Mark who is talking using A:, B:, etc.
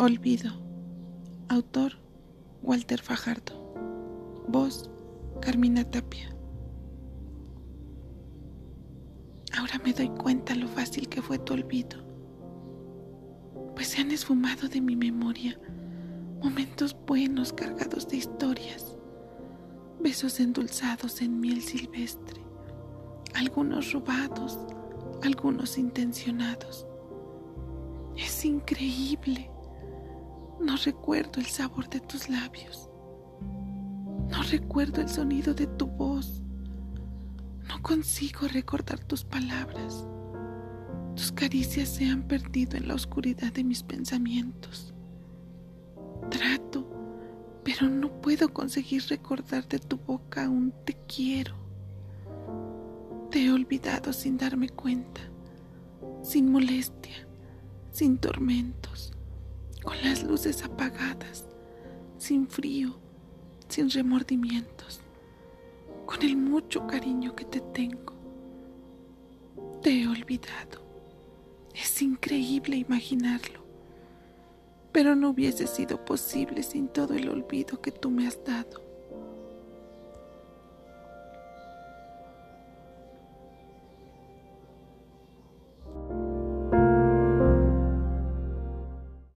A: Olvido. Autor Walter Fajardo. Voz Carmina Tapia. Ahora me doy cuenta lo fácil que fue tu olvido, pues se han esfumado de mi memoria momentos buenos cargados de historias, besos endulzados en miel silvestre, algunos robados, algunos intencionados. Es increíble no recuerdo el sabor de tus labios. No recuerdo el sonido de tu voz. No consigo recordar tus palabras. Tus caricias se han perdido en la oscuridad de mis pensamientos. Trato, pero no puedo conseguir recordar de tu boca un te quiero. Te he olvidado sin darme cuenta, sin molestia, sin tormentos con las luces apagadas, sin frío, sin remordimientos, con el mucho cariño que te tengo. Te he olvidado. Es increíble imaginarlo, pero no hubiese sido posible sin todo el olvido que tú me has dado.